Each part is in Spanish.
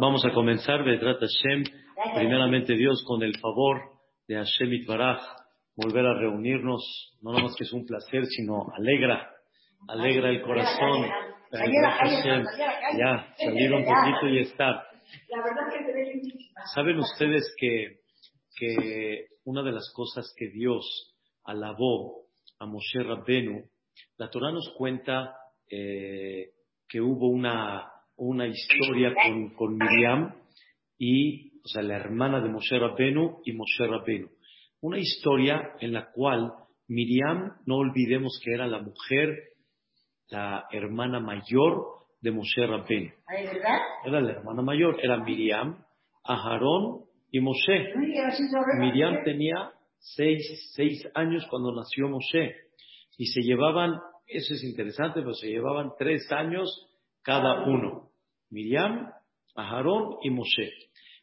Vamos a comenzar, Vedrat Hashem, primeramente Dios, con el favor de Hashem Itbaraj, volver a reunirnos, no nomás que es un placer, sino alegra, alegra el corazón. Ya, salir un poquito y estar. ¿Saben ustedes que, que una de las cosas que Dios alabó a Moshe Rabbenu, la Torah nos cuenta eh, que hubo una, una historia con, con, Miriam y, o sea, la hermana de Moshe Rabbenu y Moshe Rabbenu. Una historia en la cual Miriam, no olvidemos que era la mujer, la hermana mayor de Moshe Rabbenu. Era la hermana mayor, era Miriam, Aharón y Moshe. Miriam tenía seis, seis años cuando nació Moshe y se llevaban, eso es interesante, pero se llevaban tres años cada uno. Miriam, Aharón y Moshe.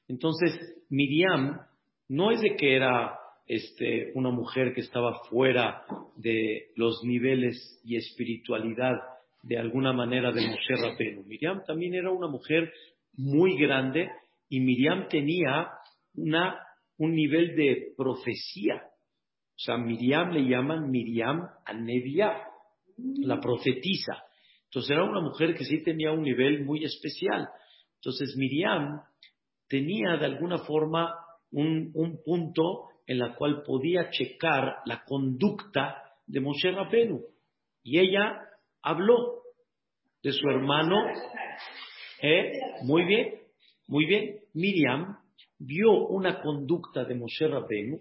Entonces, Miriam no es de que era este, una mujer que estaba fuera de los niveles y espiritualidad de alguna manera de Moshe Rabenu. Miriam también era una mujer muy grande y Miriam tenía una, un nivel de profecía. O sea, Miriam le llaman Miriam Anevia, la profetisa. Entonces era una mujer que sí tenía un nivel muy especial. Entonces Miriam tenía de alguna forma un, un punto en la cual podía checar la conducta de Moshe Rabenu. Y ella habló de su hermano. ¿eh? Muy bien, muy bien. Miriam vio una conducta de Moshe Rabenu,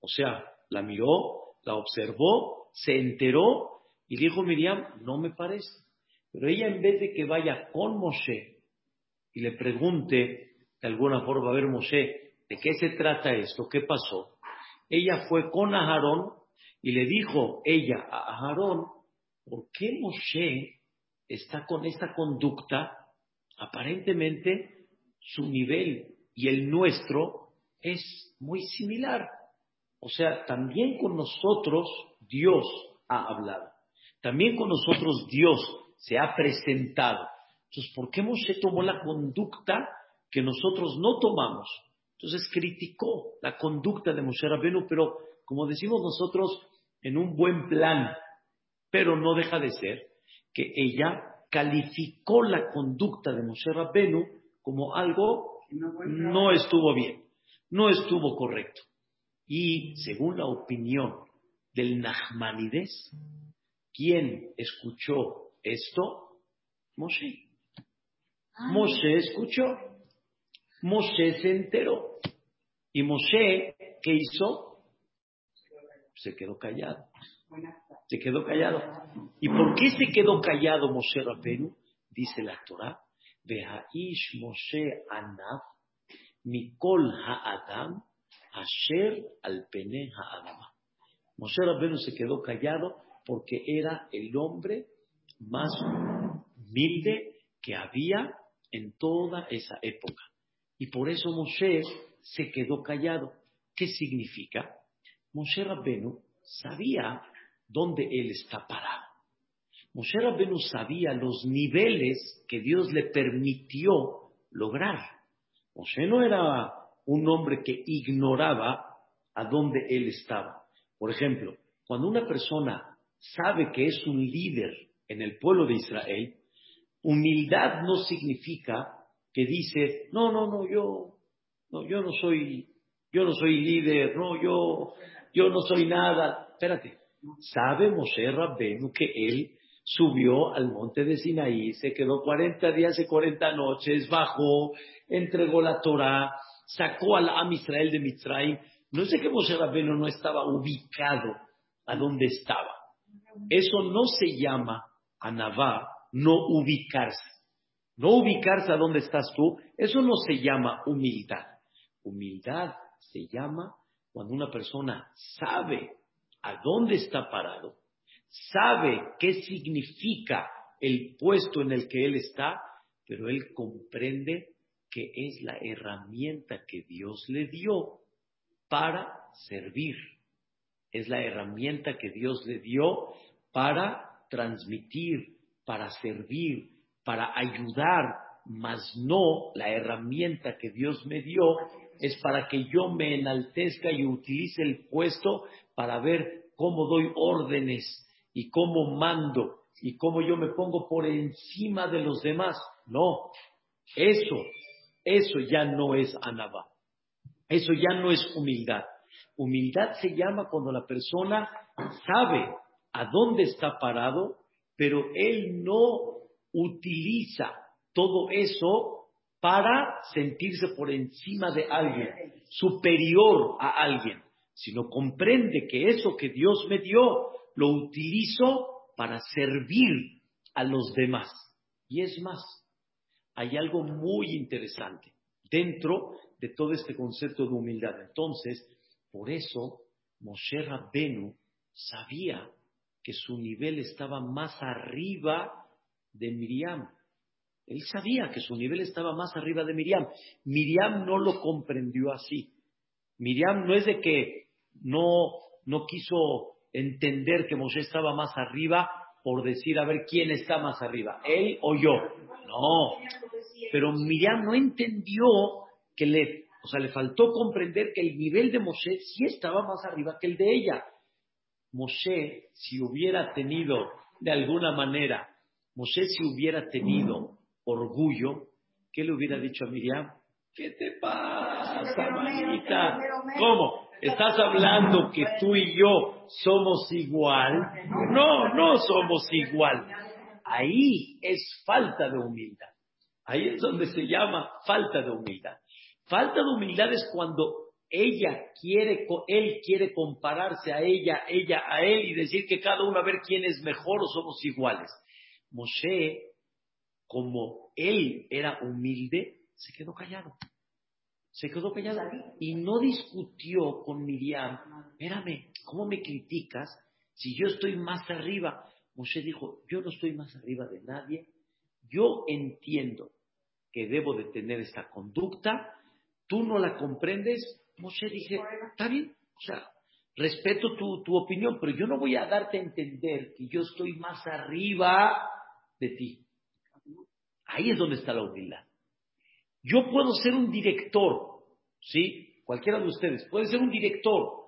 o sea, la miró, la observó, se enteró y dijo Miriam, no me parece. Pero ella en vez de que vaya con Moshe y le pregunte de alguna forma, a ver Moshe, ¿De qué se trata esto? ¿Qué pasó? Ella fue con Aarón y le dijo ella a Aarón, ¿por qué Moshe está con esta conducta? Aparentemente su nivel y el nuestro es muy similar. O sea, también con nosotros Dios ha hablado. También con nosotros Dios se ha presentado. Entonces, ¿por qué Moshe tomó la conducta que nosotros no tomamos? Entonces criticó la conducta de Moshe Rabenu, pero como decimos nosotros, en un buen plan, pero no deja de ser que ella calificó la conducta de Moshe Rabenu como algo no estuvo bien, no estuvo correcto. Y según la opinión del Nachmanides, ¿quién escuchó esto? Moshe. Moshe escuchó. Moshe se enteró. Y Moshe, ¿qué hizo? Se quedó callado. Se quedó callado. ¿Y por qué se quedó callado Moshe Rabenu? Dice la Torah, Behaish Moshe Anaf, Mikol Ha'adam, Asher al Pene Ha'adama. Moshe Rabenu se quedó callado porque era el hombre más humilde que había en toda esa época. Y por eso Moshe se quedó callado. ¿Qué significa? Moshe Rabbenu sabía dónde él está parado. Moshe Rabbenu sabía los niveles que Dios le permitió lograr. Moshe no era un hombre que ignoraba a dónde él estaba. Por ejemplo, cuando una persona sabe que es un líder en el pueblo de Israel, humildad no significa que dice, no, no, no, yo, no, yo no soy, yo no soy líder, no, yo, yo no soy nada. Espérate, sabe Moshe Rabbenu que él subió al monte de Sinaí, se quedó 40 días y 40 noches, bajó, entregó la Torah, sacó al Am Israel de Mitzrayim. No sé que Moshe Rabbenu no estaba ubicado a donde estaba. Eso no se llama anavá, no ubicarse. No ubicarse a dónde estás tú, eso no se llama humildad. Humildad se llama cuando una persona sabe a dónde está parado, sabe qué significa el puesto en el que él está, pero él comprende que es la herramienta que Dios le dio para servir. Es la herramienta que Dios le dio para transmitir, para servir, para ayudar, mas no la herramienta que Dios me dio es para que yo me enaltezca y utilice el puesto para ver cómo doy órdenes y cómo mando y cómo yo me pongo por encima de los demás. No, eso, eso ya no es anabá. Eso ya no es humildad. Humildad se llama cuando la persona sabe a dónde está parado, pero él no utiliza todo eso para sentirse por encima de alguien, superior a alguien, sino comprende que eso que Dios me dio lo utilizo para servir a los demás. Y es más, hay algo muy interesante dentro de todo este concepto de humildad. Entonces, por eso Moshe Rabbenu sabía que su nivel estaba más arriba de Miriam. Él sabía que su nivel estaba más arriba de Miriam. Miriam no lo comprendió así. Miriam no es de que no, no quiso entender que Moshe estaba más arriba por decir a ver quién está más arriba, él o yo. No. Pero Miriam no entendió que le, o sea, le faltó comprender que el nivel de Moshe sí estaba más arriba que el de ella. Moshe, si hubiera tenido, de alguna manera, Moshe si hubiera tenido orgullo, ¿qué le hubiera dicho a Miriam? ¿Qué te pasa, manita? ¿Cómo? ¿Estás hablando que tú y yo somos igual? No, no somos igual. Ahí es falta de humildad. Ahí es donde se llama falta de humildad. Falta de humildad es cuando ella quiere, él quiere compararse a ella, ella a él y decir que cada uno a ver quién es mejor o somos iguales. Moshe, como él era humilde, se quedó callado. Se quedó callado y no discutió con Miriam. Espérame, ¿cómo me criticas si yo estoy más arriba? Moshe dijo, yo no estoy más arriba de nadie. Yo entiendo que debo de tener esta conducta. Tú no la comprendes, Moshe dije, está bien, o sea, respeto tu, tu opinión, pero yo no voy a darte a entender que yo estoy más arriba de ti. Ahí es donde está la humildad. Yo puedo ser un director, ¿sí? Cualquiera de ustedes puede ser un director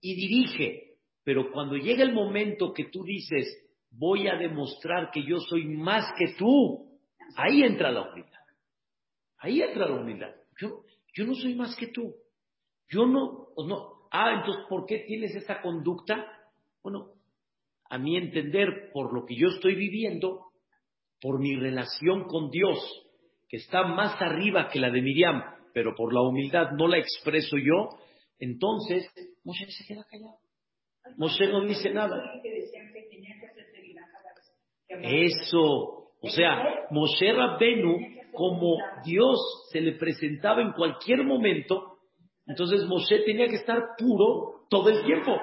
y dirige, pero cuando llega el momento que tú dices, voy a demostrar que yo soy más que tú, ahí entra la humildad. Ahí entra la humildad. Yo, yo no soy más que tú. Yo no, no, ah, entonces, ¿por qué tienes esta conducta? Bueno, a mi entender, por lo que yo estoy viviendo, por mi relación con Dios, que está más arriba que la de Miriam, pero por la humildad no la expreso yo, entonces Moshe se queda callado. Moshe no dice nada. Eso, o sea, Moshe Rabbenu, como Dios se le presentaba en cualquier momento, entonces Moshe tenía que estar puro todo el tiempo.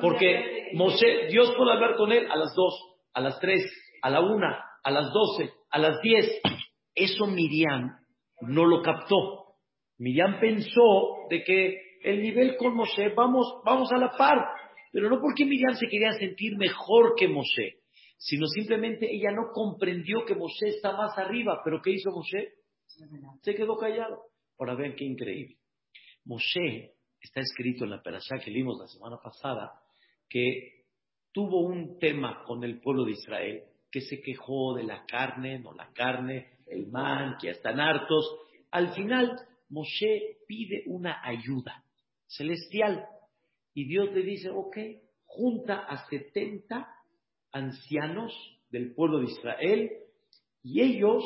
Porque Moshe, Dios puede hablar con él a las dos, a las tres, a la una, a las doce, a las diez. Eso Miriam no lo captó. Miriam pensó de que el nivel con Moshe, vamos, vamos a la par. Pero no porque Miriam se quería sentir mejor que Moshe, sino simplemente ella no comprendió que Moshe está más arriba. ¿Pero qué hizo Moshe? Se quedó callado. Para ver qué increíble. Moshe, está escrito en la perashá que vimos la semana pasada, que tuvo un tema con el pueblo de Israel, que se quejó de la carne, no la carne, el man, que ya están hartos. Al final, Moshe pide una ayuda celestial y Dios le dice, ok, junta a 70 ancianos del pueblo de Israel y ellos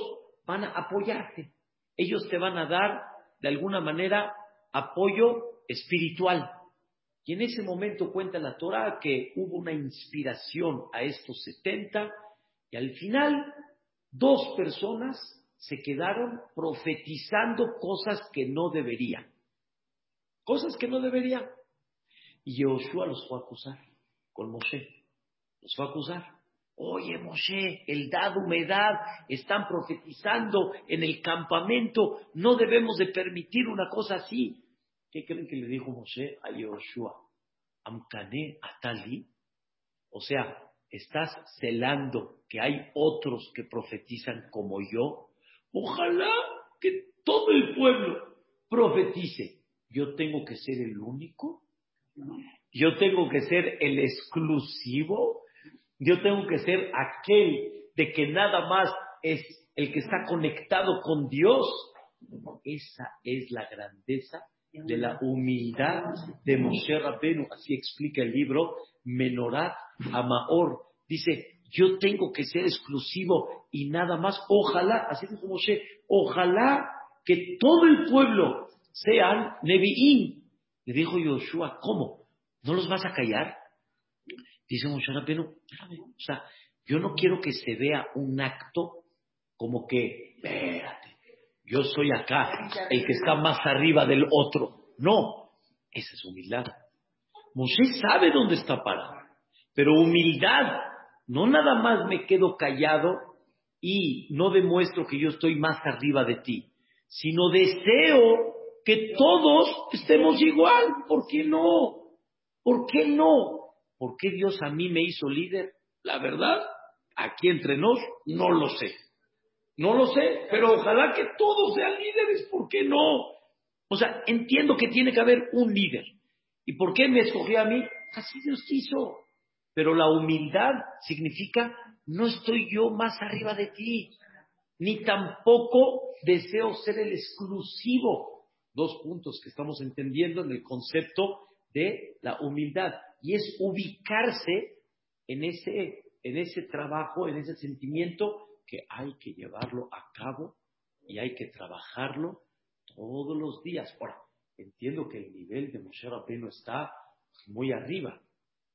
van a apoyarte. Ellos te van a dar de alguna manera apoyo espiritual. Y en ese momento cuenta la Torah que hubo una inspiración a estos 70 y al final dos personas se quedaron profetizando cosas que no deberían. Cosas que no deberían. Y Joshua los fue a acusar con Moshe. Los fue a acusar. Oye, Moshe, el dado humedad, están profetizando en el campamento, no debemos de permitir una cosa así. ¿Qué creen que le dijo Moshe a Yoshua? Amkane Atali. O sea, estás celando que hay otros que profetizan como yo. Ojalá que todo el pueblo profetice. Yo tengo que ser el único. Yo tengo que ser el exclusivo. Yo tengo que ser aquel de que nada más es el que está conectado con Dios. Esa es la grandeza de la humildad de Moshe Rabbeinu. Así explica el libro Menorat Amaor. Dice, yo tengo que ser exclusivo y nada más. Ojalá, así dijo Moshe, ojalá que todo el pueblo sean Nevi'im. Le dijo Yoshua, ¿cómo? ¿No los vas a callar? Dice Moshe Rabbeinu, o sea, yo no quiero que se vea un acto como que, espérate, yo soy acá, el que está más arriba del otro. No, esa es humildad. Moshe sabe dónde está parado, pero humildad, no nada más me quedo callado y no demuestro que yo estoy más arriba de ti, sino deseo que todos estemos igual. ¿Por qué no? ¿Por qué no? ¿Por qué Dios a mí me hizo líder? La verdad, aquí entre nos, no lo sé. No lo sé, pero ojalá que todos sean líderes, ¿por qué no? O sea, entiendo que tiene que haber un líder. ¿Y por qué me escogió a mí? Así Dios quiso. Pero la humildad significa, no estoy yo más arriba de ti, ni tampoco deseo ser el exclusivo. Dos puntos que estamos entendiendo en el concepto de la humildad. Y es ubicarse en ese, en ese trabajo, en ese sentimiento que hay que llevarlo a cabo y hay que trabajarlo todos los días. Ahora, entiendo que el nivel de Moshe Rabbeinu está muy arriba,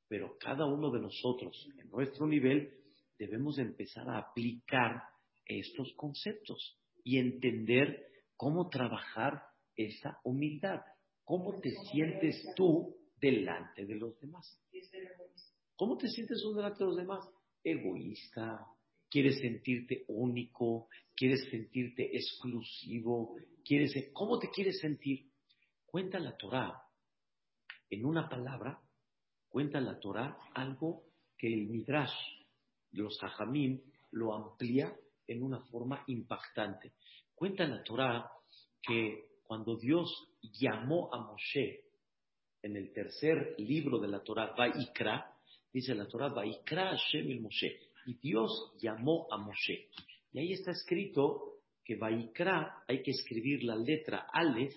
pero cada uno de nosotros, en nuestro nivel, debemos empezar a aplicar estos conceptos y entender cómo trabajar esa humildad. ¿Cómo te sientes tú delante de los demás? ¿Cómo te sientes tú delante de los demás? Egoísta, quieres sentirte único, quieres sentirte exclusivo, quieres, ¿cómo te quieres sentir? Cuenta la Torah, en una palabra, cuenta la Torah algo que el Midrash, los Hajamim, lo amplía en una forma impactante. Cuenta la Torah que cuando Dios llamó a Moshe en el tercer libro de la Torah, Vaikra, dice la Torah, Vaikra Hashem el Moshe, y Dios llamó a Moshe. Y ahí está escrito que Vaikra hay que escribir la letra Aleph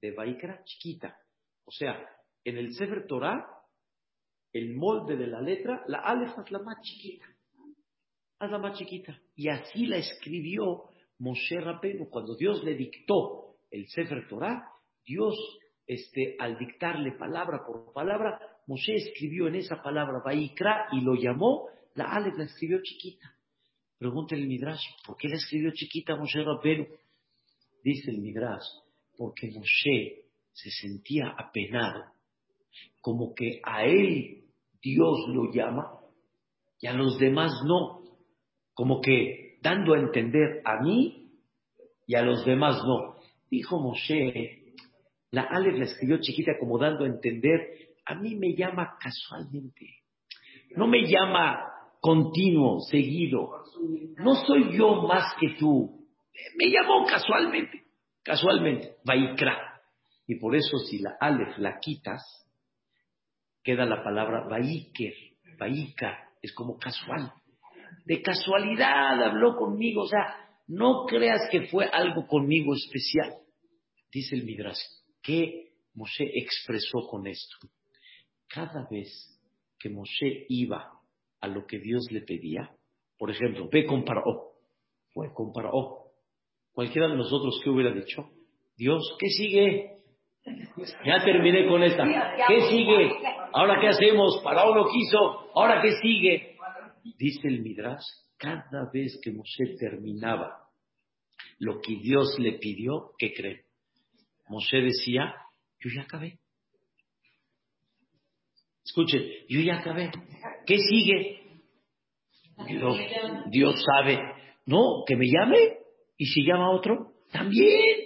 de Vaikra chiquita. O sea, en el Sefer Torah, el molde de la letra, la Aleph es la más chiquita. Es la más chiquita. Y así la escribió Moshe Rabbeinu. Cuando Dios le dictó el Sefer Torah, Dios, este, al dictarle palabra por palabra, Moshe escribió en esa palabra Vaikra y lo llamó la Aleph la escribió chiquita. Pregúntale el Midrash, ¿por qué la escribió chiquita Moshe Rabbeinu? Dice el Midrash, porque Moshe se sentía apenado, como que a él Dios lo llama y a los demás no, como que dando a entender a mí y a los demás no. Dijo Moshe, la Aleph la escribió chiquita como dando a entender, a mí me llama casualmente, no me llama continuo, seguido. No soy yo más que tú. Me llamó casualmente, casualmente, Vaikra. Y por eso si la Aleph la quitas, queda la palabra Vaiker, Vaika, es como casual. De casualidad habló conmigo, o sea, no creas que fue algo conmigo especial. Dice el Midrash, ¿qué Moshe expresó con esto? Cada vez que Moshe iba a lo que Dios le pedía. Por ejemplo, ve con Paró. Fue con Paró. Cualquiera de nosotros que hubiera dicho, Dios, ¿qué sigue? Ya terminé con esta. ¿Qué sigue? ¿Ahora qué hacemos? Paró no quiso. ¿Ahora qué sigue? Dice el Midrash, cada vez que Moshe terminaba lo que Dios le pidió, ¿qué cree? Moshe decía, yo ya acabé. Escuchen, yo ya acabé. ¿Qué sigue? Dios, sabe. No, que me llame. Y si llama a otro, también.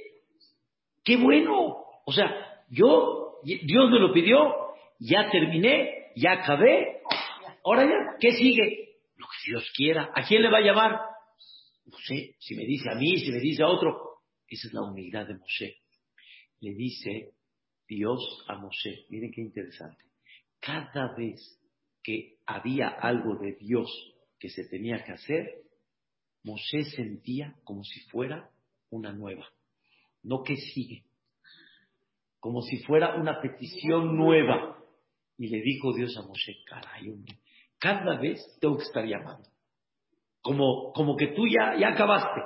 Qué bueno. O sea, yo, Dios me lo pidió, ya terminé, ya acabé. Ahora ya, ¿qué sigue? Lo que Dios quiera. ¿A quién le va a llamar? No sé, si me dice a mí, si me dice a otro. Esa es la humildad de Moshe. Le dice Dios a Moshe. Miren qué interesante. Cada vez que había algo de Dios que se tenía que hacer, Moshe sentía como si fuera una nueva. No que sigue. Como si fuera una petición nueva. Y le dijo Dios a Moshe, caray, hombre, cada vez tengo que estar llamando. Como, como que tú ya, ya acabaste.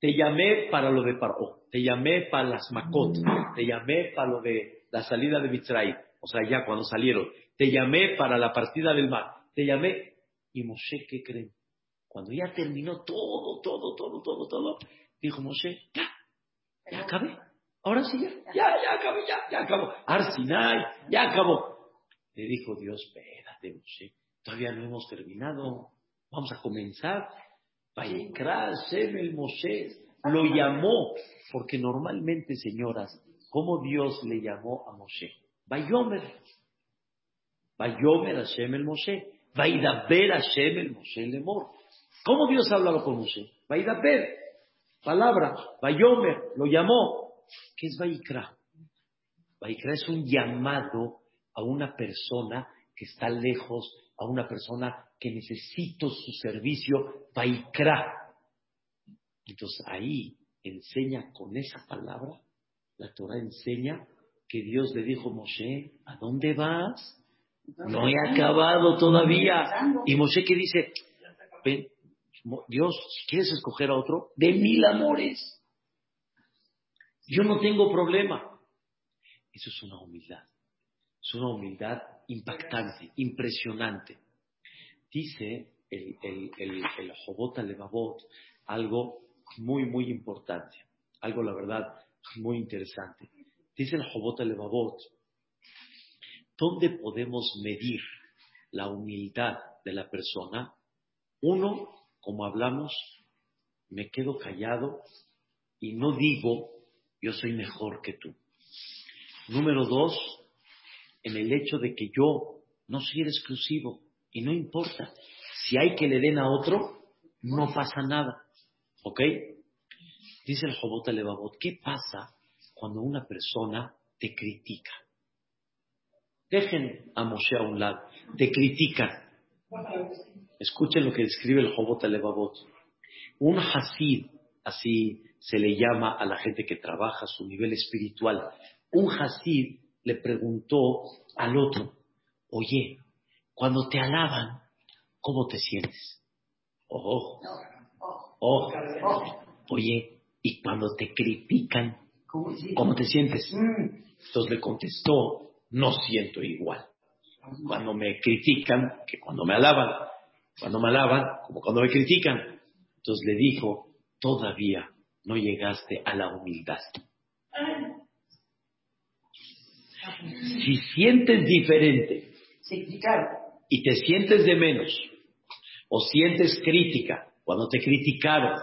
Te llamé para lo de Paró, te llamé para las Makot, te llamé para lo de la salida de Mitzray, o sea, ya cuando salieron. Te llamé para la partida del mar, te llamé. Y Moshe, ¿qué creen? Cuando ya terminó todo, todo, todo, todo, todo, dijo Moshe, ya, ya acabé. Ahora sí, ya, ya, ya acabé, ya, ya acabó. Arsinai, ya acabó. Le dijo Dios, espérate, Moshe, todavía no hemos terminado. Vamos a comenzar. Lo llamó, porque normalmente, señoras, ¿cómo Dios le llamó a Moshe? Vayomer. Vayomer Hashem el Moshe. Vaidaber Hashem el Moshe lemor. ¿Cómo Dios ha hablado con Moshe? Vaidaber. Palabra. Vayomer. Lo llamó. ¿Qué es Vaikra? Vaikra es un llamado a una persona que está lejos, a una persona que necesita su servicio, Vaikra. Entonces ahí enseña con esa palabra, la Torah enseña que Dios le dijo a Moshe, ¿a dónde vas? No he acabado todavía. Y Moshe que dice, ven, Dios, si quieres escoger a otro, de mil amores. Yo no tengo problema. Eso es una humildad. Es una humildad impactante, impresionante. Dice el, el, el, el Jobot Alevabot algo muy, muy importante. Algo, la verdad, muy interesante. Dice el Jobot Alevabot, ¿dónde podemos medir la humildad de la persona? Uno, como hablamos, me quedo callado y no digo yo soy mejor que tú. Número dos, en el hecho de que yo no soy el exclusivo y no importa. Si hay que le den a otro, no pasa nada. ¿Ok? Dice el Jobot Levavot, ¿qué pasa cuando una persona te critica? Dejen a Moshe a un lado, te critican. Escuchen lo que describe el Jobot Levavot. Un Hasid, así se le llama a la gente que trabaja su nivel espiritual. Un Hasid le preguntó al otro, oye, cuando te alaban, ¿cómo te sientes? Oh, oh, oye, y cuando te critican, ¿cómo te sientes? Entonces le contestó, no siento igual. Cuando me critican, que cuando me alaban, cuando me alaban, como cuando me critican. Entonces le dijo, todavía no llegaste a la humildad. Si sientes diferente y te sientes de menos o sientes crítica cuando te criticaron,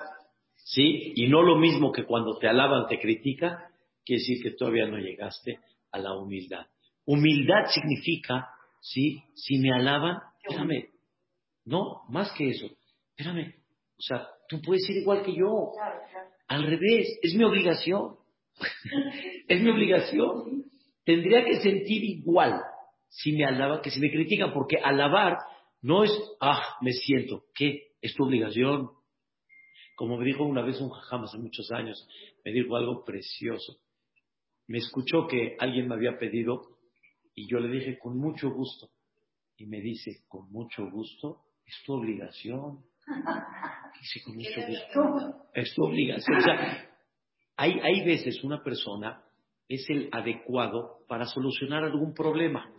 ¿sí? Y no lo mismo que cuando te alaban te critica, quiere decir que todavía no llegaste a la humildad. Humildad significa, ¿sí? Si me alaban, espérame, no, más que eso, espérame, o sea, tú puedes ser igual que yo. Al revés, es mi obligación. es mi obligación. Tendría que sentir igual si me alaban que si me critican, porque alabar no es, ah, me siento, ¿qué? Es tu obligación. Como me dijo una vez un jajam hace muchos años, me dijo algo precioso. Me escuchó que alguien me había pedido y yo le dije con mucho gusto. Y me dice, con mucho gusto, es tu obligación. Dice, con mucho gusto, es tu obligación. O sea, hay, hay veces una persona es el adecuado para solucionar algún problema.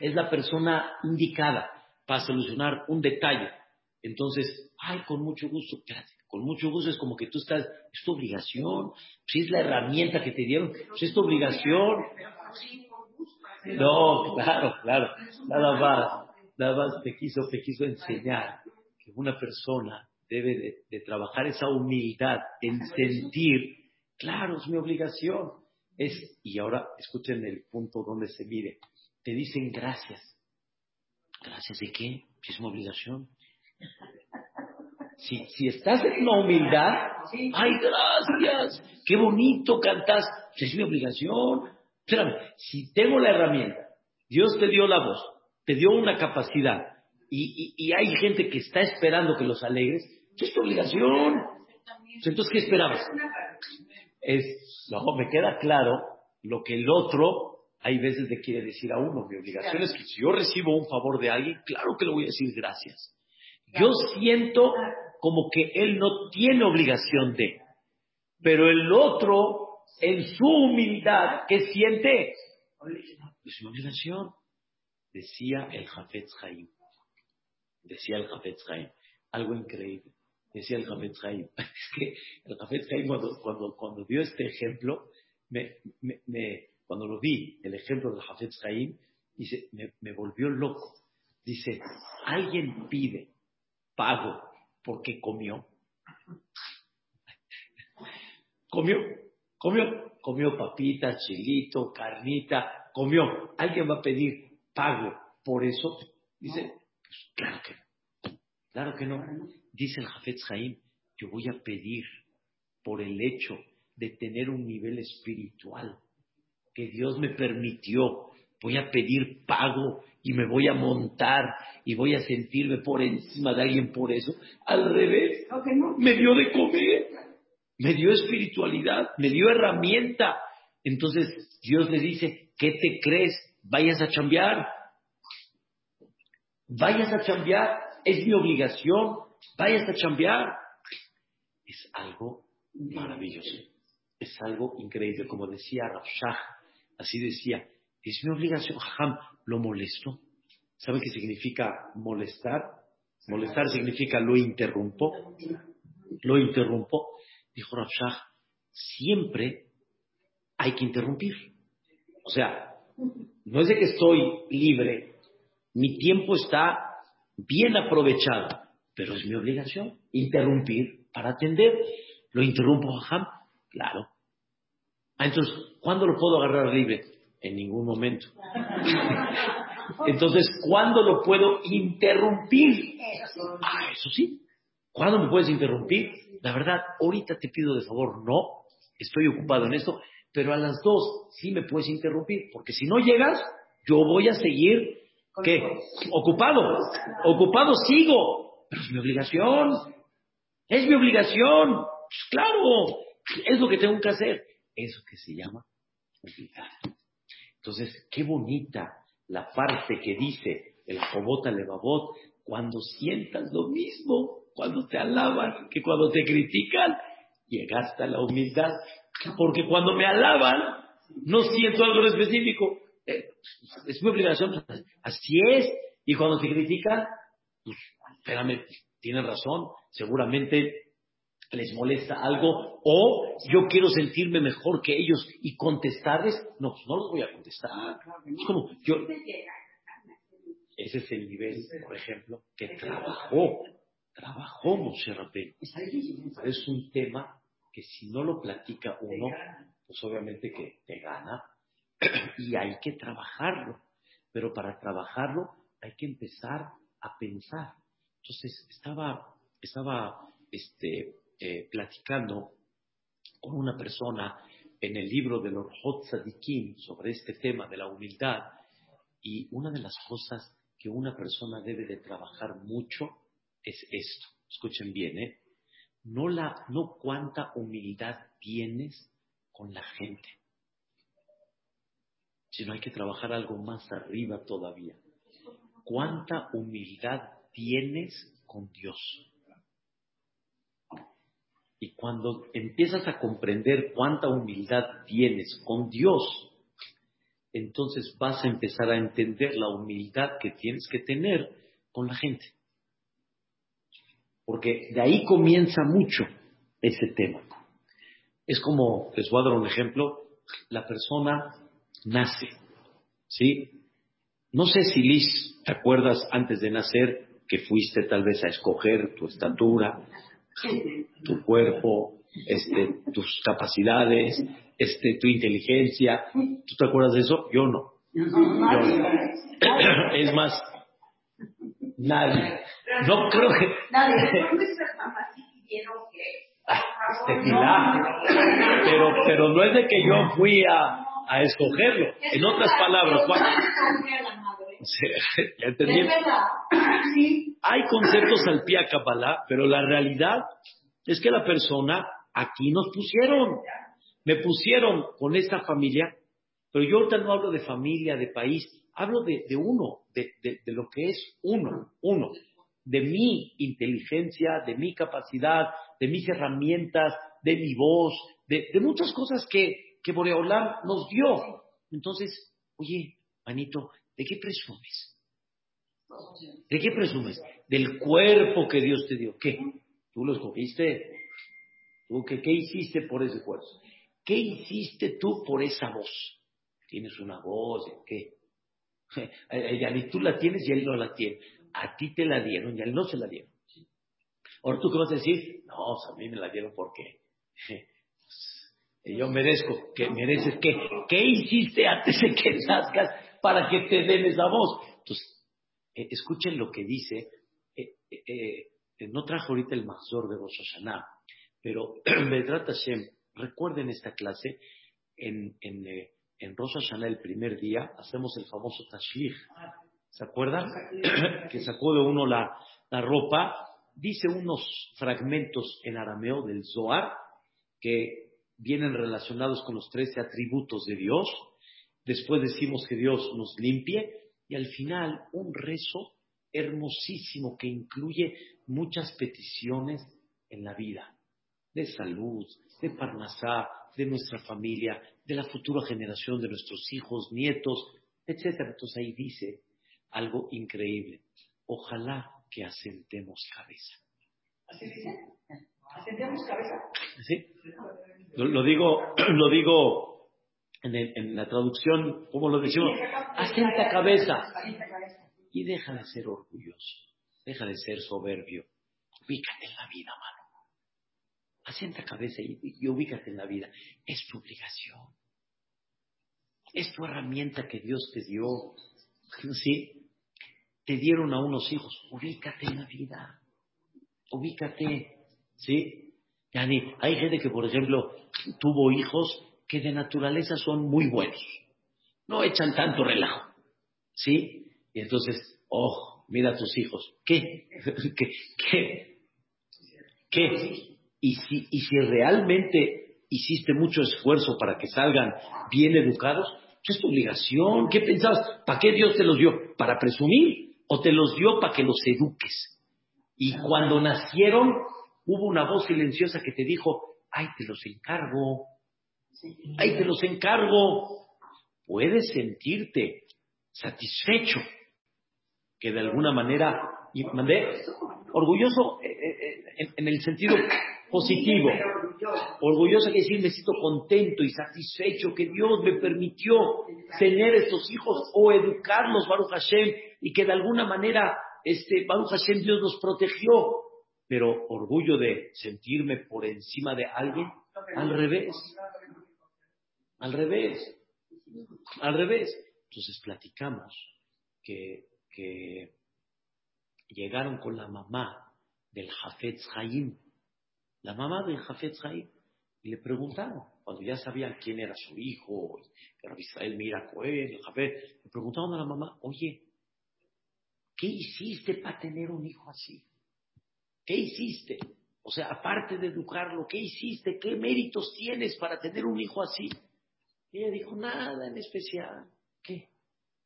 Es la persona indicada para solucionar un detalle. Entonces, ay, con mucho gusto, con mucho gusto es como que tú estás, es tu obligación, si es la herramienta que te dieron, pues es tu obligación. No, claro, claro, nada más, nada más te quiso, te quiso enseñar que una persona debe de, de trabajar esa humildad en sentir Claro, es mi obligación. Es, y ahora escuchen el punto donde se mide. Te dicen gracias. ¿Gracias de qué? Es una obligación. Si, si estás en una humildad, ¡ay, gracias! ¡Qué bonito cantas! Es mi obligación. Espérame, si tengo la herramienta, Dios te dio la voz, te dio una capacidad, y, y, hay gente que está esperando que los alegres, es tu obligación. Entonces, ¿qué esperabas? Es, no, me queda claro lo que el otro hay veces le quiere decir a uno. Mi obligación es que si yo recibo un favor de alguien, claro que le voy a decir gracias. Yo siento como que él no tiene obligación de, pero el otro, en su humildad, ¿qué siente? Es una obligación. Decía el Jafetz Haim. Decía el Jafetz Haim. Algo increíble. Decía el Jafetz Haim. Es que el Jafetz Haim, cuando, cuando, cuando dio este ejemplo, me, me, me cuando lo vi, el ejemplo del Hafez Haim, dice, me, volvió loco. Dice, alguien pide pago porque comió. comió, comió, comió papita, chilito, carnita, comió. ¿Alguien va a pedir pago por eso? Dice, pues, claro que no. Claro que no. Dice el Hafez Haim, yo voy a pedir por el hecho de tener un nivel espiritual que Dios me permitió, voy a pedir pago y me voy a montar y voy a sentirme por encima de alguien por eso. Al revés, me dio de comer, me dio espiritualidad, me dio herramienta. Entonces Dios le dice, ¿qué te crees? Vayas a chambear. Vayas a chambear, es mi obligación, vayas a chambear. Es algo maravilloso, es algo increíble, como decía Rafshah Así decía, es mi obligación, jajam, lo molesto. ¿Sabe qué significa molestar? Molestar significa lo interrumpo. Lo interrumpo. Dijo Rafshah, siempre hay que interrumpir. O sea, no es de que estoy libre, mi tiempo está bien aprovechado, pero es mi obligación interrumpir para atender. ¿Lo interrumpo, Jajam? Claro. Ah, entonces, ¿cuándo lo puedo agarrar libre? En ningún momento. Entonces, ¿cuándo lo puedo interrumpir? Ah, eso sí. ¿Cuándo me puedes interrumpir? La verdad, ahorita te pido de favor, no, estoy ocupado en esto, pero a las dos sí me puedes interrumpir, porque si no llegas, yo voy a seguir, ¿qué? Ocupado. Ocupado sigo, pero es mi obligación. Es mi obligación. Pues claro, es lo que tengo que hacer. Eso que se llama humildad. Entonces, qué bonita la parte que dice el Jobot Levavot, cuando sientas lo mismo, cuando te alaban, que cuando te critican, llegaste a la humildad. Porque cuando me alaban, no siento algo específico. Eh, es mi obligación. Así es. Y cuando te critican, pues, espérame, tienes razón. Seguramente les molesta algo o yo quiero sentirme mejor que ellos y contestarles, no, pues no los voy a contestar. Es como, yo, ese es el nivel, por ejemplo, que trabajó, trabajó Moshe Es un tema que si no lo platica uno, pues obviamente que te gana y hay que trabajarlo. Pero para trabajarlo hay que empezar a pensar. Entonces estaba, estaba este, eh, platicando con una persona en el libro de los Sadikim sobre este tema de la humildad y una de las cosas que una persona debe de trabajar mucho es esto. Escuchen bien, ¿eh? No, la, no cuánta humildad tienes con la gente, sino hay que trabajar algo más arriba todavía. ¿Cuánta humildad tienes con Dios? Y cuando empiezas a comprender cuánta humildad tienes con Dios, entonces vas a empezar a entender la humildad que tienes que tener con la gente. Porque de ahí comienza mucho ese tema. Es como, les voy a dar un ejemplo, la persona nace, ¿sí? No sé si Liz, ¿te acuerdas antes de nacer que fuiste tal vez a escoger tu estatura, tu cuerpo, este, tus capacidades, este, tu inteligencia. ¿Tú te acuerdas de eso? Yo no. Es más, Nadie. No creo que. Nadie. Ah, este pero, pero no es de que yo fui a, a escogerlo. En otras palabras, Juan. ya entendí. Hay conceptos al pie a Kabbalah, pero la realidad es que la persona aquí nos pusieron. Me pusieron con esta familia, pero yo ahorita no hablo de familia, de país, hablo de, uno, de, de, lo que es uno, uno, de mi inteligencia, de mi capacidad, de mis herramientas, de mi voz, de, muchas cosas que, que Boreolam nos dio. Entonces, oye, Manito, ¿de qué presumes? ¿De qué presumes? Del cuerpo que Dios te dio. ¿Qué? ¿Tú lo escogiste? ¿Tú qué, qué hiciste por ese cuerpo? ¿Qué hiciste tú por esa voz? Tienes una voz, ¿qué? Ella ni tú la tienes y él no la tiene. A ti te la dieron y a él no se la dieron. Ahora tú qué vas a decir? No, a mí me la dieron porque yo merezco. ¿Qué mereces qué? ¿Qué hiciste antes de que nazcas para que te den esa voz? Entonces, eh, escuchen lo que dice. Eh, eh, no trajo ahorita el Mazor de Rosh Hashanah, pero Bedrat Hashem, recuerden esta clase en, en, en Rosh Hashanah el primer día, hacemos el famoso Tashlich. ¿Se acuerdan? que sacó de uno la, la ropa. Dice unos fragmentos en arameo del Zohar que vienen relacionados con los trece atributos de Dios. Después decimos que Dios nos limpie y al final un rezo hermosísimo que incluye muchas peticiones en la vida, de salud, de parnasá, de nuestra familia, de la futura generación, de nuestros hijos, nietos, etc. Entonces ahí dice algo increíble. Ojalá que asentemos cabeza. ¿Así dice? ¿Asentemos cabeza? Sí. Lo, digo, lo digo en, la traducción, como lo decimos, asenta cabeza. Y deja de ser orgulloso, deja de ser soberbio. Ubícate en la vida, mano. Asienta cabeza y, y ubícate en la vida. Es tu obligación. Es tu herramienta que Dios te dio. ¿Sí? Te dieron a unos hijos. Ubícate en la vida. Ubícate. ¿Sí? Hay gente que, por ejemplo, tuvo hijos que de naturaleza son muy buenos. No echan tanto relajo. ¿Sí? Y entonces, oh, mira a tus hijos. ¿Qué? ¿Qué? ¿Qué? Y si, y si realmente hiciste mucho esfuerzo para que salgan bien educados, ¿qué es tu obligación? ¿Qué pensabas? ¿Para qué Dios te los dio? ¿Para presumir? ¿O te los dio para que los eduques? Y cuando nacieron, hubo una voz silenciosa que te dijo, ay, te los encargo, ay, te los encargo. Puedes sentirte satisfecho que de alguna manera, y mandé, orgulloso eh, eh, eh, en, el sentido positivo, orgulloso. Que decir me siento contento y satisfecho que Dios me permitió tener estos hijos o educarlos, Baruch Hashem, y que de alguna manera, este, Baruch Hashem, Dios los protegió pero orgullo de sentirme por encima de alguien, al revés, al revés, al revés. Entonces platicamos que, llegaron con la mamá del Jafetz Haim, la mamá del Jafetz Haim, y le preguntaron, cuando ya sabían quién era su hijo, que era Israel Mira el Jafet, le preguntaron a la mamá, oye, ¿qué hiciste para tener un hijo así? ¿Qué hiciste? O sea, aparte de educarlo, ¿qué hiciste? ¿Qué méritos tienes para tener un hijo así? Y ella dijo, nada en especial. ¿Qué?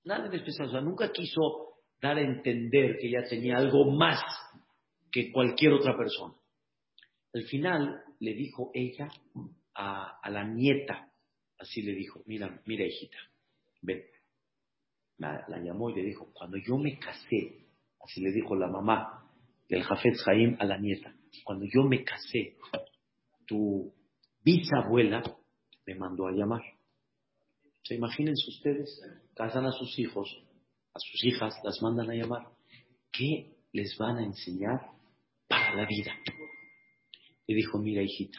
Nada en especial. O sea, nunca quiso dar a entender que ella tenía algo más que cualquier otra persona. Al final le dijo ella a, la nieta, así le dijo, mira, mira hijita, ven. La, la llamó y le dijo, cuando yo me casé, así le dijo la mamá, del Jafet Jaim a la nieta. Cuando yo me casé, tu bisabuela me mandó a llamar. ¿Se imagínense ustedes? Casan a sus hijos, a sus hijas, las mandan a llamar. ¿Qué les van a enseñar para la vida? Le dijo, mira hijita,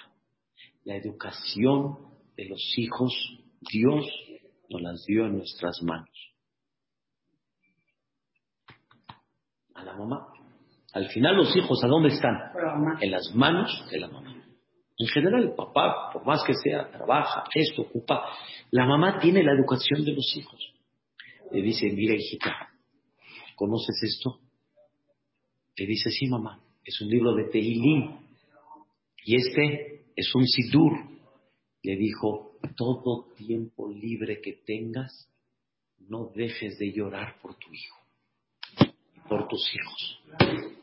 la educación de los hijos, Dios nos las dio en nuestras manos. a la mamá. Al final los hijos, ¿a dónde están? En las manos de la mamá. En general, el papá, por más que sea, trabaja, esto, ocupa. La mamá tiene la educación de los hijos. Le dice, mira hijita, ¿conoces esto? Le dice, sí mamá, es un libro de Tehillim. Y este es un Sidur. Le dijo, todo tiempo libre que tengas, no dejes de llorar por tu hijo, por tus hijos.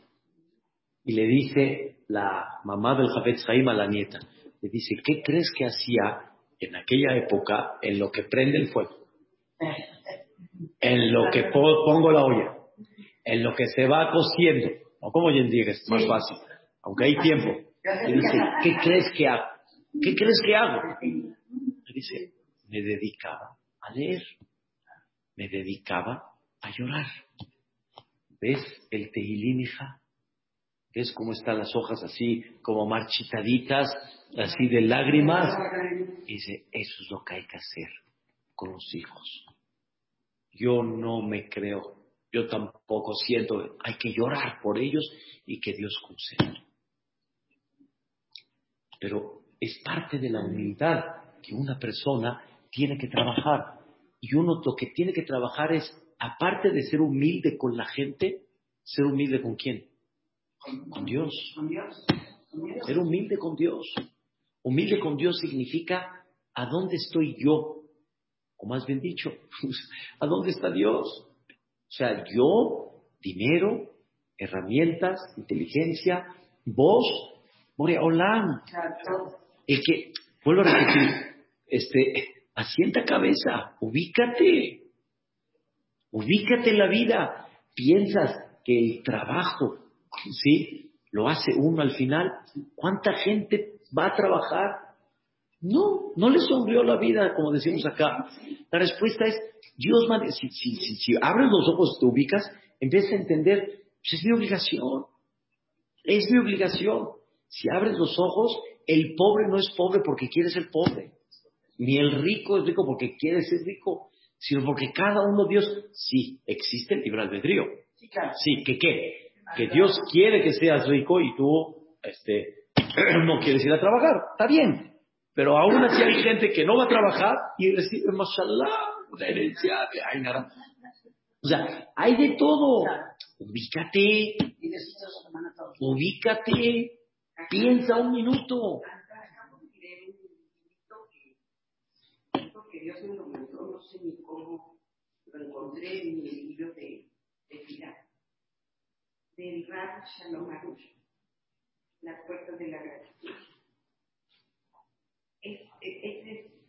Y le dice la mamá del Jafetz Haim a la nieta, le dice, ¿qué crees que hacía en aquella época en lo que prende el fuego? En lo que po- pongo la olla, en lo que se va cociendo, no como hoy en día que es más fácil, aunque hay tiempo. Le dice, ¿qué crees que hago? ¿Qué crees que hago? Le dice, me dedicaba a leer, me dedicaba a llorar. ¿Ves el Tehilín, hija? ¿Ves cómo están las hojas así, como marchitaditas, así de lágrimas? Y dice, eso es lo que hay que hacer con los hijos. Yo no me creo, yo tampoco siento, hay que llorar por ellos y que Dios conceda. Pero es parte de la humildad que una persona tiene que trabajar. Y uno lo que tiene que trabajar es, aparte de ser humilde con la gente, ser humilde con quién? Con Dios. Ser humilde con Dios. Humilde con Dios significa ¿a dónde estoy yo? O más bien dicho, ¿a dónde está Dios? O sea, yo, dinero, herramientas, inteligencia, vos, Moria Olam, el que, vuelvo a repetir, este, asienta cabeza, ubícate, ubícate en la vida, piensas que el trabajo, ¿sí? Lo hace uno al final, ¿cuánta gente va a trabajar? No, no le sonrió la vida, como decimos acá. La respuesta es, Dios, mande- si, si, si, si abres los ojos te ubicas, empiezas a entender, pues es mi obligación, es mi obligación. Si abres los ojos, el pobre no es pobre porque quiere ser pobre, ni el rico es rico porque quiere ser rico, sino porque cada uno Dios, sí, existe el libre albedrío. Sí, claro. Sí, ¿que qué? Que Dios quiere que seas rico y tú este, no quieres ir a trabajar. Está bien. Pero aún así hay gente que no va a trabajar y recibe, mashallah, una herencia nada. O sea, hay de todo. Ubícate, ubícate, piensa un minuto. No sé ni cómo lo encontré en el libro de, del Rab Shalom Arush, Las puertas de la gratitud. Es, es,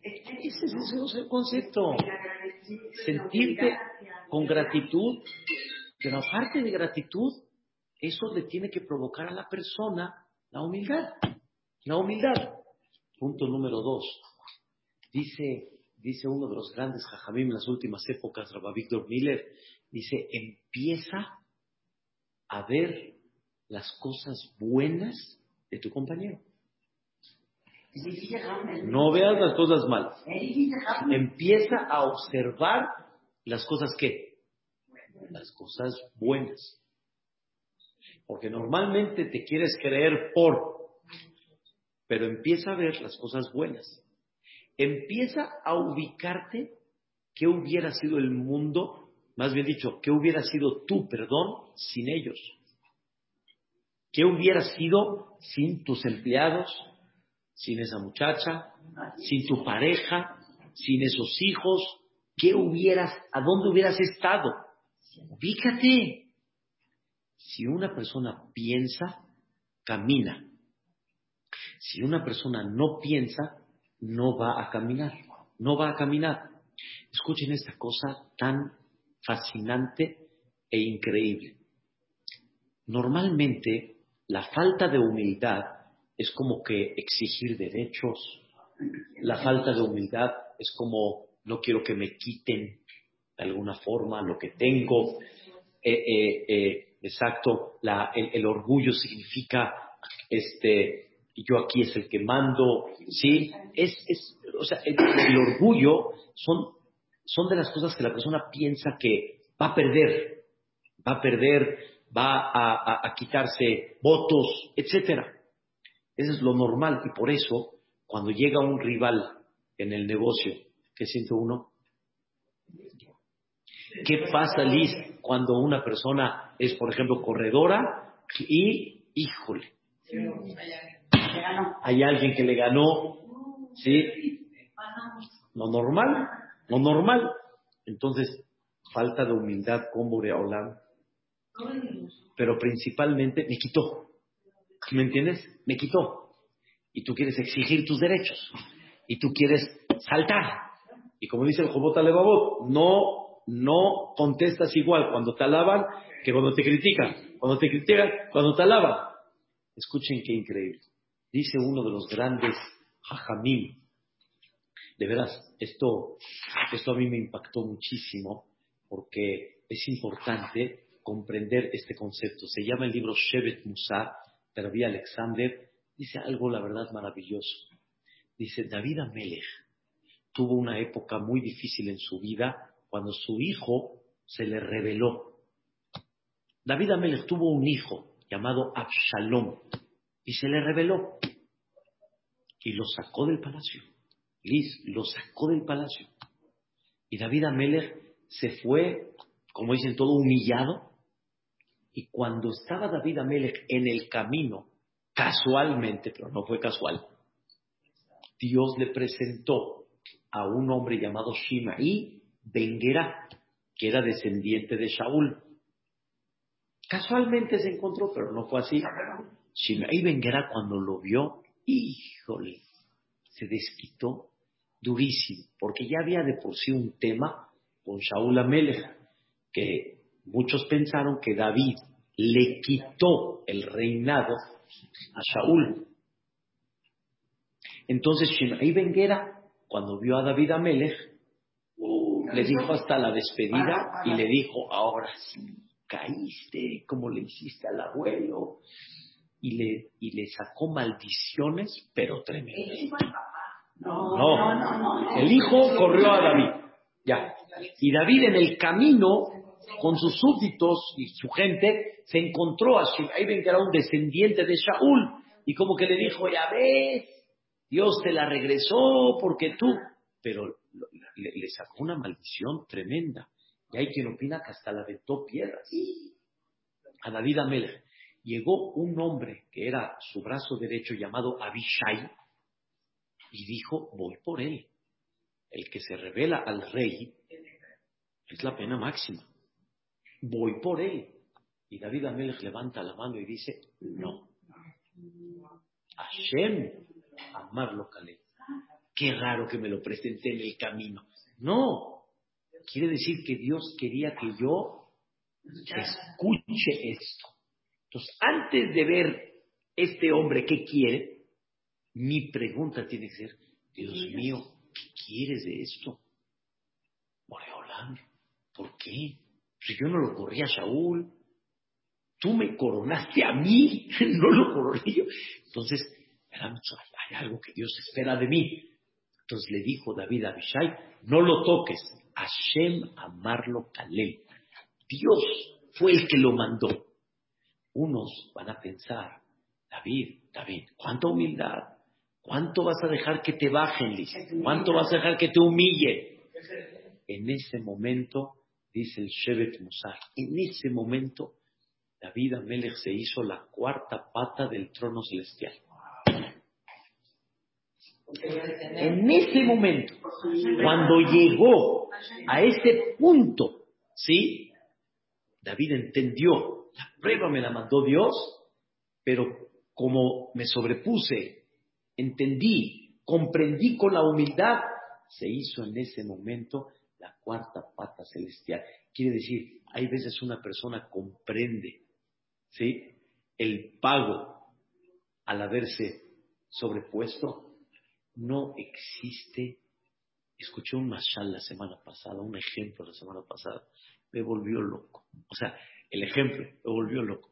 es, es, es, el concepto. Sentirte con gratitud, pero aparte de gratitud, eso le tiene que provocar a la persona la humildad. La humildad. Punto número dos. Dice, dice uno de los grandes jajamim en las últimas épocas, Rabbi Víctor Miller, dice, empieza a ver las cosas buenas de tu compañero. No veas las cosas malas. Empieza a observar las cosas que, las cosas buenas. Porque normalmente te quieres creer por, pero empieza a ver las cosas buenas. Empieza a ubicarte qué hubiera sido el mundo, más bien dicho, qué hubiera sido tú, perdón, sin ellos. ¿Qué hubiera sido sin tus empleados, sin esa muchacha, sin tu pareja, sin esos hijos? ¿Qué hubieras, a dónde hubieras estado? Ubícate. Si una persona piensa, camina. Si una persona no piensa, no va a caminar. No va a caminar. Escuchen esta cosa tan fascinante e increíble. Normalmente, la falta de humildad es como que exigir derechos. La falta de humildad es como no quiero que me quiten de alguna forma lo que tengo. Eh, eh, eh, exacto, el, orgullo significa este yo aquí es el que mando, sí, es, es o sea, el orgullo son, son de las cosas que la persona piensa que va a perder, va a perder, va a, quitarse votos, etcétera. Eso es lo normal y por eso cuando llega un rival en el negocio, ¿qué siente uno? ¿Qué pasa, Liz, cuando una persona es, por ejemplo, corredora y, híjole, hay alguien que le ganó, ¿sí? Lo normal, lo normal. Entonces, falta de humildad con Boreolam. Pero principalmente me quitó. ¿Me entiendes? Me quitó. Y tú quieres exigir tus derechos. Y tú quieres saltar. Y como dice el Jobot Levavot, no, no contestas igual cuando te alaban que cuando te critican. Cuando te critican, cuando te alaban. Escuchen qué increíble. Dice uno de los grandes hajamim. De veras, esto, esto a mí me impactó muchísimo porque es importante comprender este concepto. Se llama el libro Shevet Musar de Rabbi Alexander. Dice algo, la verdad, maravilloso. Dice, David Amelech tuvo una época muy difícil en su vida cuando su hijo se le reveló. David Amelech tuvo un hijo llamado Absalom y se le reveló y lo sacó del palacio. Liz lo sacó del palacio. Y David Amelech se fue, como dicen, todo humillado. Y cuando estaba David Amelech en el camino, casualmente, pero no fue casual, Dios le presentó a un hombre llamado Shimaí Benguera, que era descendiente de Shaul. Casualmente se encontró, pero no fue así. Shimaí Benguera cuando lo vio, híjole, se desquitó durísimo, porque ya había de por sí un tema con Shaul Amelech, que muchos pensaron que David le quitó el reinado a Shaul. Entonces Shimei Benguera, cuando vio a David Amelech, le dijo hasta la despedida y le dijo, ahora sí, caíste como le hiciste al abuelo. Y le, y le sacó maldiciones, pero tremendas. No, el hijo corrió a David. Ya. Y David en el camino, con sus súbditos y su gente, se encontró a Shimei que era un descendiente de Shaul. Y como que le dijo, ya ves, Dios te la regresó porque tú. Pero le, sacó una maldición tremenda. Y hay quien opina que hasta la aventó piedras. A David Amelech llegó un hombre que era su brazo derecho llamado Abishai y dijo, voy por él. El que se revela al rey es la pena máxima. Voy por él. Y David Amelech levanta la mano y dice, no. Hashem, amarlo Caleb. Qué raro que me lo presenté en el camino. No. Quiere decir que Dios quería que yo escuche esto. Entonces, antes de ver este hombre qué quiere, mi pregunta tiene que ser, Dios mío, ¿qué quieres de esto? Moreolam, ¿por qué? Si yo no lo corrí a Saúl, tú me coronaste a mí, no lo corrí yo. Entonces, hay algo que Dios espera de mí. Entonces le dijo David a Abishai, no lo toques, Hashem amarlo Kalel. Dios fue el que lo mandó. Unos van a pensar, David, David, cuánta humildad, ¿Cuánto vas a dejar que te bajen, Liz? ¿Cuánto vas a dejar que te humillen? En ese momento, dice el Shevet Musar, en ese momento, David Amelech se hizo la cuarta pata del trono celestial. En ese momento, cuando llegó a ese punto, ¿sí? David entendió, la prueba me la mandó Dios, pero como me sobrepuse entendí, comprendí con la humildad, se hizo en ese momento la cuarta pata celestial. Quiere decir, hay veces una persona comprende, ¿sí? El pago al haberse sobrepuesto, no existe. Escuché un mashal la semana pasada, un ejemplo la semana pasada, me volvió loco. O sea, el ejemplo me volvió loco.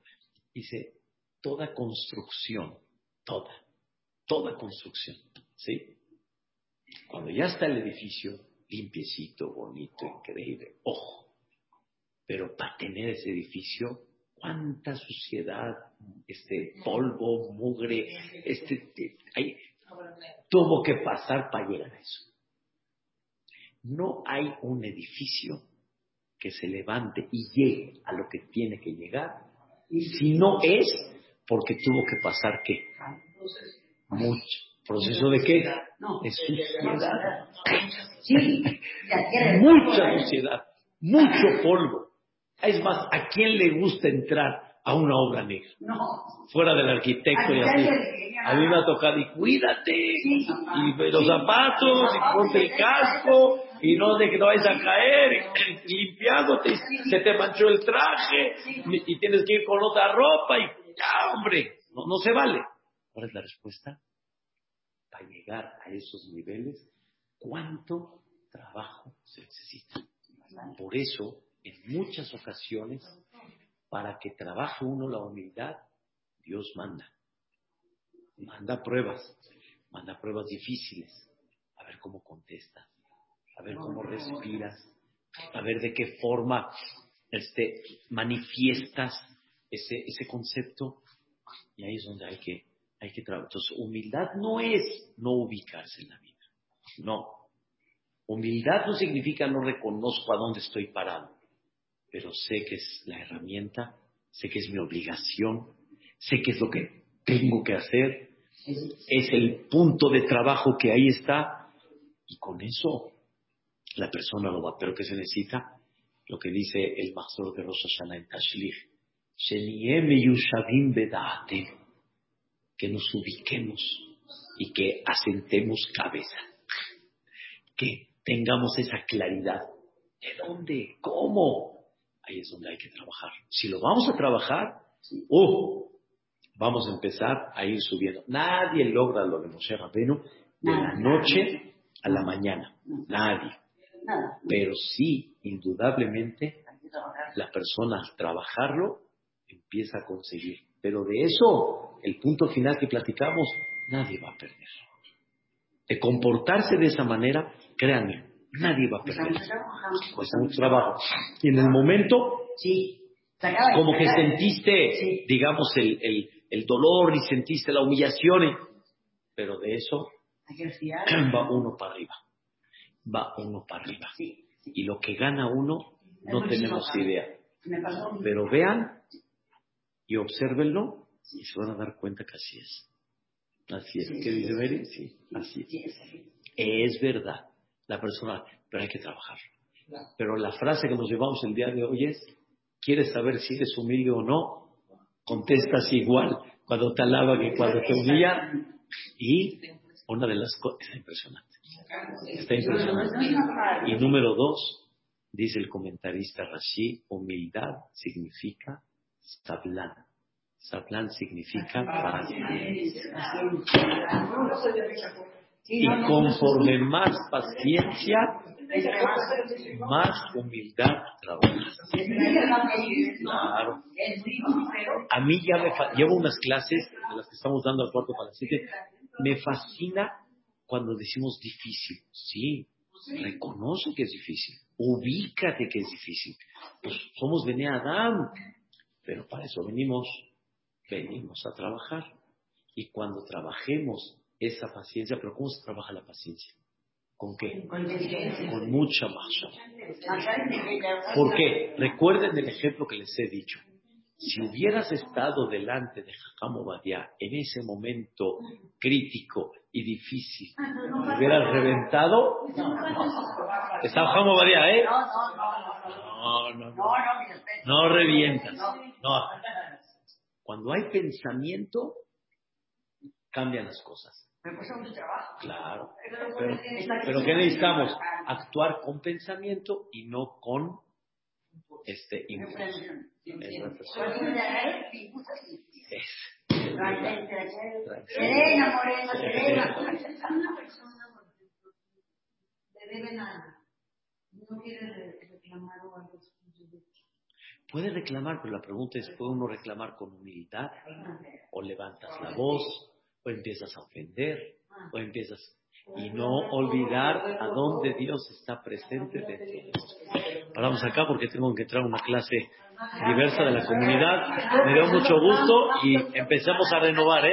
Dice, toda construcción, toda, toda construcción, ¿sí? Cuando ya está el edificio limpiecito, bonito, increíble, ojo, pero para tener ese edificio, cuánta suciedad, este polvo, mugre, este, hay, tuvo que pasar para llegar a eso. No hay un edificio que se levante y llegue a lo que tiene que llegar, si no es porque tuvo que pasar qué? Mucho. ¿Proceso de qué? De suciedad. Mucha suciedad, mucho polvo. Es más, ¿a quién le gusta entrar a una obra negra? Fuera del arquitecto y así. A mí me ha tocado, y cuídate, y los zapatos, y ponte el casco, y no de que no vayas a caer, limpiándote, se te manchó el traje, y tienes que ir con otra ropa, y ya, hombre, no, no se vale. ¿Cuál es la respuesta? Para llegar a esos niveles, ¿cuánto trabajo se necesita? Por eso, en muchas ocasiones, para que trabaje uno la humildad, Dios manda. Manda pruebas, manda pruebas difíciles, a ver cómo contestas, a ver cómo respiras, a ver de qué forma este, manifiestas ese, ese concepto. Y ahí es donde hay que, hay que trabajar. Entonces, humildad no es no ubicarse en la vida. No. Humildad no significa no reconozco a dónde estoy parado pero sé que es la herramienta, sé que es mi obligación, sé que es lo que tengo que hacer, es el punto de trabajo que ahí está, y con eso la persona lo va. Pero ¿qué se necesita? Lo que dice el Mazor de Rosh Hashanah en Tashlich, que nos ubiquemos y que asentemos cabeza, que tengamos esa claridad. ¿De dónde? ¿Cómo? ahí es donde hay que trabajar. Si lo vamos a trabajar, ¡uh! vamos a empezar a ir subiendo. Nadie logra lo de Moshe Rabenu de la noche a la mañana. Nadie. Pero sí, indudablemente, la persona al trabajarlo empieza a conseguir. Pero de eso, el punto final que platicamos, nadie va a perder. De comportarse de esa manera, créanme, nadie va a perder. Cuesta mucho trabajo. Y en el momento, como que sentiste, digamos, el, el, el, dolor y sentiste la humillación, pero de eso va uno para arriba. Va uno para arriba. Y lo que gana uno, no tenemos idea. Pero vean y observenlo y se van a dar cuenta que así es. Así es. ¿Qué dice Mary? Sí, así es. Es verdad la persona, pero hay que trabajar. Pero la frase que nos llevamos el día de hoy es, ¿quieres saber si eres humilde o no? Contestas igual cuando te alaba que cuando te humilla. Y una de las cosas, está impresionante. Está impresionante. Y número dos, dice el comentarista Rashi, humildad significa sablán. Sablán significa paz. Y conforme más paciencia, más humildad trabajas. Claro. A mí ya me llevo unas clases de las que estamos dando al cuarto para siete. Me fascina cuando decimos difícil. Sí, reconoce que es difícil. Ubícate que es difícil. Pues somos Bene Adam. Pero para eso venimos, venimos a trabajar. Y cuando trabajemos esa paciencia, pero ¿cómo se trabaja la paciencia? ¿Con qué? Con mucha más. ¿Por qué? Recuerden el ejemplo que les he dicho. Si hubieras estado delante de Jajam Badia en ese momento crítico y difícil, hubieras reventado. Está Jajam Badia, ¿eh? No, no, no. No revientas. No. Cuando hay pensamiento, cambian las cosas. Me cuesta mucho trabajo. Claro. Pero, ¿qué necesitamos? Actuar con pensamiento y no con este impulso. Serena, Moreno, Serena. Una persona le debe nada. No quiere reclamar o algo Puede reclamar, pero la pregunta es, ¿puede uno reclamar con humildad? ¿O levantas la voz? o empiezas a ofender, o empiezas... Y no olvidar a dónde Dios está presente dentro de Paramos acá porque tengo que entrar a una clase diversa de la comunidad. Me dio mucho gusto y empecemos a renovar, ¿eh?